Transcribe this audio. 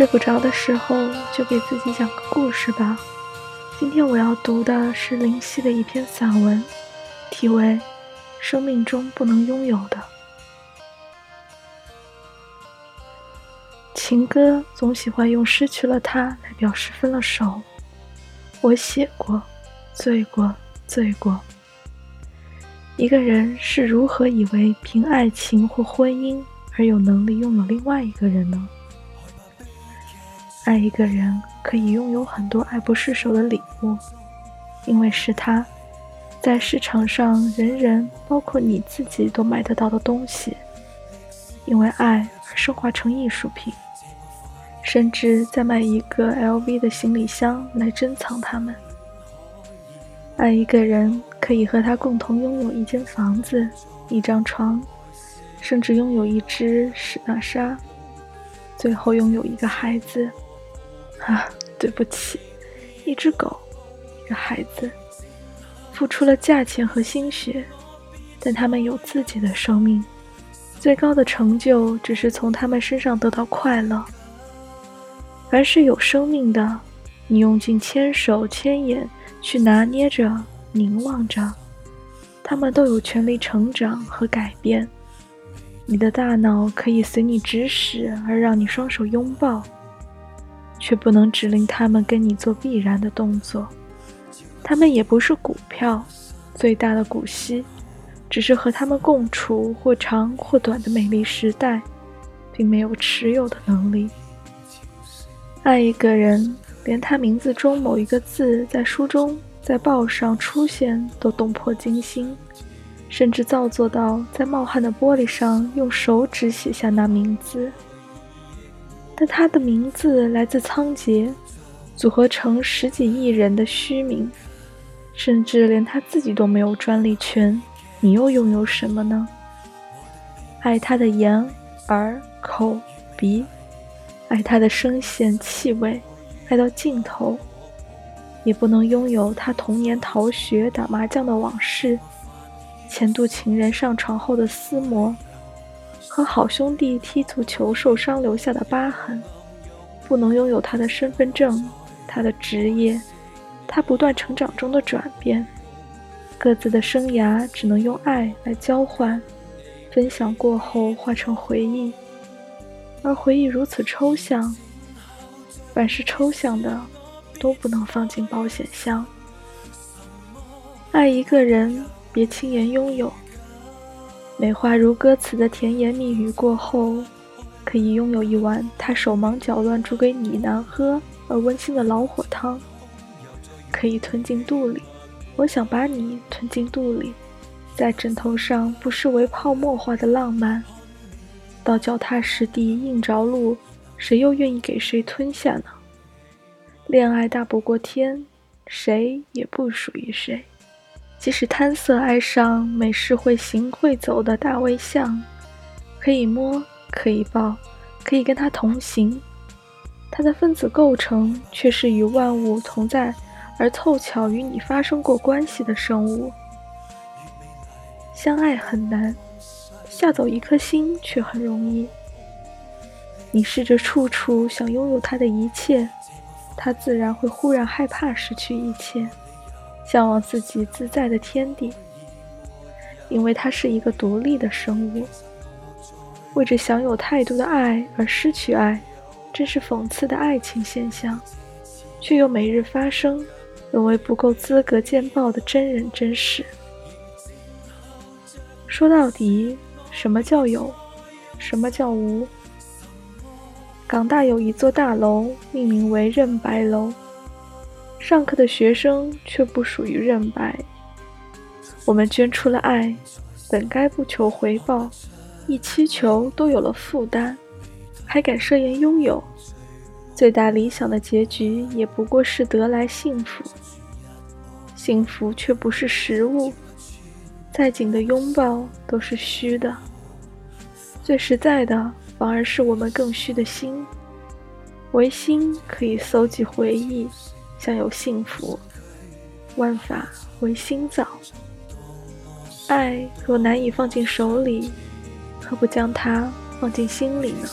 睡不着的时候，就给自己讲个故事吧。今天我要读的是林夕的一篇散文，题为《生命中不能拥有的》。情歌总喜欢用失去了他来表示分了手。我写过，醉过，醉过。一个人是如何以为凭爱情或婚姻而有能力拥有另外一个人呢？爱一个人可以拥有很多爱不释手的礼物，因为是他，在市场上人人，包括你自己都买得到的东西，因为爱而升华成艺术品，甚至再买一个 LV 的行李箱来珍藏它们。爱一个人可以和他共同拥有一间房子、一张床，甚至拥有一只史纳莎，最后拥有一个孩子。啊，对不起，一只狗，一个孩子，付出了价钱和心血，但他们有自己的生命，最高的成就只是从他们身上得到快乐。凡是有生命的，你用尽千手千眼去拿捏着、凝望着，他们都有权利成长和改变。你的大脑可以随你指使而让你双手拥抱。却不能指令他们跟你做必然的动作，他们也不是股票，最大的股息，只是和他们共处或长或短的美丽时代，并没有持有的能力。爱一个人，连他名字中某一个字在书中、在报上出现都动魄惊心，甚至造作到在冒汗的玻璃上用手指写下那名字。但他的名字来自仓颉，组合成十几亿人的虚名，甚至连他自己都没有专利权。你又拥有什么呢？爱他的眼、耳、口、鼻，爱他的声线、气味，爱到尽头，也不能拥有他童年逃学、打麻将的往事，前度情人上床后的撕磨。和好兄弟踢足球受伤留下的疤痕，不能拥有他的身份证，他的职业，他不断成长中的转变，各自的生涯只能用爱来交换，分享过后化成回忆，而回忆如此抽象，凡是抽象的都不能放进保险箱。爱一个人，别轻言拥有。美化如歌词的甜言蜜语过后，可以拥有一碗他手忙脚乱煮给你难喝而温馨的老火汤，可以吞进肚里。我想把你吞进肚里，在枕头上不失为泡沫化的浪漫。到脚踏实地硬着陆，谁又愿意给谁吞下呢？恋爱大不过天，谁也不属于谁。即使贪色爱上美式会行会走的大卫像，可以摸，可以抱，可以跟他同行，他的分子构成却是与万物同在而凑巧与你发生过关系的生物。相爱很难，吓走一颗心却很容易。你试着处处想拥有他的一切，他自然会忽然害怕失去一切。向往自己自在的天地，因为它是一个独立的生物。为着享有太多的爱而失去爱，真是讽刺的爱情现象，却又每日发生，沦为不够资格见报的真人真事。说到底，什么叫有？什么叫无？港大有一座大楼，命名为任白楼。上课的学生却不属于认白。我们捐出了爱，本该不求回报，一祈求都有了负担，还敢设言拥有？最大理想的结局也不过是得来幸福。幸福却不是实物，再紧的拥抱都是虚的。最实在的，反而是我们更虚的心。唯心可以搜集回忆。享有幸福，万法唯心造。爱若难以放进手里，何不将它放进心里呢？